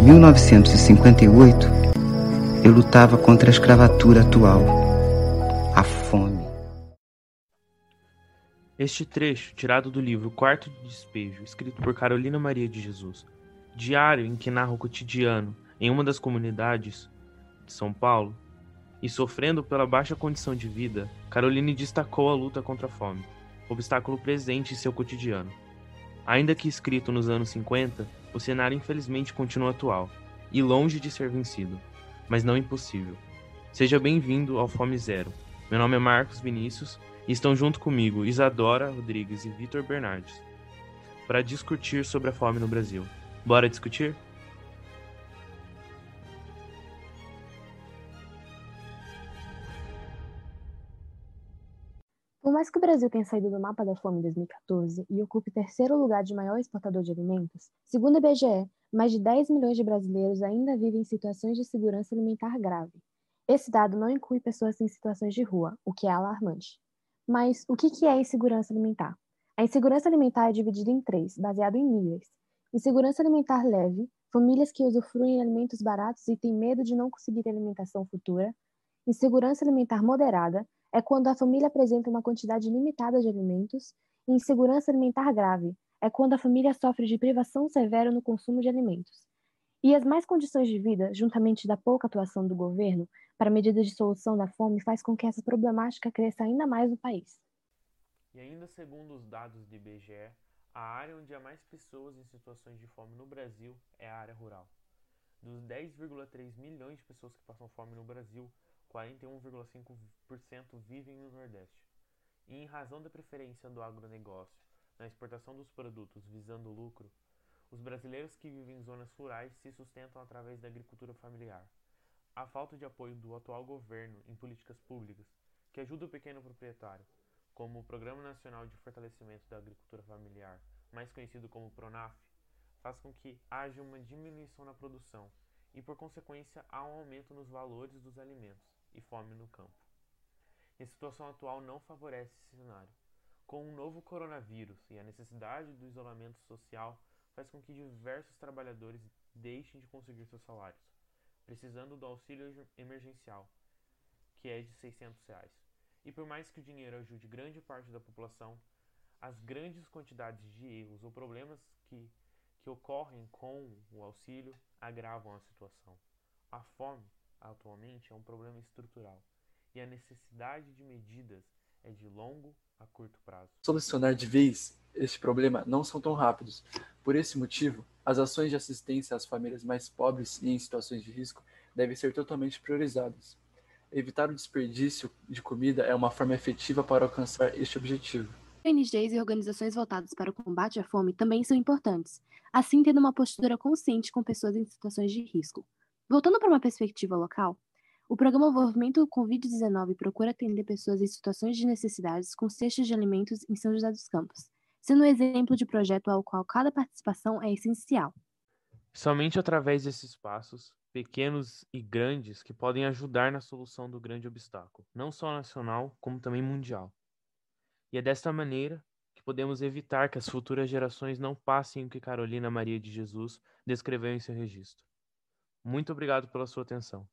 1958, eu lutava contra a escravatura atual, a fome. Este trecho, tirado do livro Quarto de Despejo, escrito por Carolina Maria de Jesus, diário em que narra o cotidiano em uma das comunidades de São Paulo, e sofrendo pela baixa condição de vida, Caroline destacou a luta contra a fome, obstáculo presente em seu cotidiano. Ainda que escrito nos anos 50, o cenário infelizmente continua atual e longe de ser vencido, mas não impossível. Seja bem-vindo ao Fome Zero. Meu nome é Marcos Vinícius e estão junto comigo Isadora Rodrigues e Vitor Bernardes para discutir sobre a fome no Brasil. Bora discutir? Por mais que o Brasil tenha saído do mapa da fome em 2014 e ocupe terceiro lugar de maior exportador de alimentos, segundo o IBGE, mais de 10 milhões de brasileiros ainda vivem em situações de segurança alimentar grave. Esse dado não inclui pessoas em situações de rua, o que é alarmante. Mas o que é insegurança alimentar? A insegurança alimentar é dividida em três, baseado em níveis. Insegurança alimentar leve, famílias que usufruem de alimentos baratos e têm medo de não conseguir alimentação futura. Insegurança alimentar moderada é quando a família apresenta uma quantidade limitada de alimentos. E insegurança alimentar grave é quando a família sofre de privação severa no consumo de alimentos. E as mais condições de vida, juntamente da pouca atuação do governo para medidas de solução da fome, faz com que essa problemática cresça ainda mais no país. E ainda segundo os dados do IBGE, a área onde há mais pessoas em situações de fome no Brasil é a área rural. Dos 10,3 milhões de pessoas que passam fome no Brasil, 41,5% vivem no Nordeste. E em razão da preferência do agronegócio na exportação dos produtos visando lucro, os brasileiros que vivem em zonas rurais se sustentam através da agricultura familiar. A falta de apoio do atual governo em políticas públicas que ajudam o pequeno proprietário, como o Programa Nacional de Fortalecimento da Agricultura Familiar, mais conhecido como PRONAF, faz com que haja uma diminuição na produção e, por consequência, há um aumento nos valores dos alimentos e fome no campo. E a situação atual não favorece esse cenário. Com o um novo coronavírus e a necessidade do isolamento social, faz com que diversos trabalhadores deixem de conseguir seus salários, precisando do auxílio emergencial, que é de 600 reais. E por mais que o dinheiro ajude grande parte da população, as grandes quantidades de erros ou problemas que, que ocorrem com o auxílio agravam a situação. A fome atualmente é um problema estrutural e a necessidade de medidas é de longo a curto prazo. Solucionar de vez este problema não são tão rápidos. Por esse motivo, as ações de assistência às famílias mais pobres e em situações de risco devem ser totalmente priorizadas. Evitar o desperdício de comida é uma forma efetiva para alcançar este objetivo. ONGs e organizações voltadas para o combate à fome também são importantes, assim tendo uma postura consciente com pessoas em situações de risco. Voltando para uma perspectiva local, o programa Movimento Covid-19 procura atender pessoas em situações de necessidades com cestas de alimentos em São José dos Campos, sendo um exemplo de projeto ao qual cada participação é essencial. Somente através desses passos, pequenos e grandes, que podem ajudar na solução do grande obstáculo, não só nacional, como também mundial. E é desta maneira que podemos evitar que as futuras gerações não passem o que Carolina Maria de Jesus descreveu em seu registro. Muito obrigado pela sua atenção.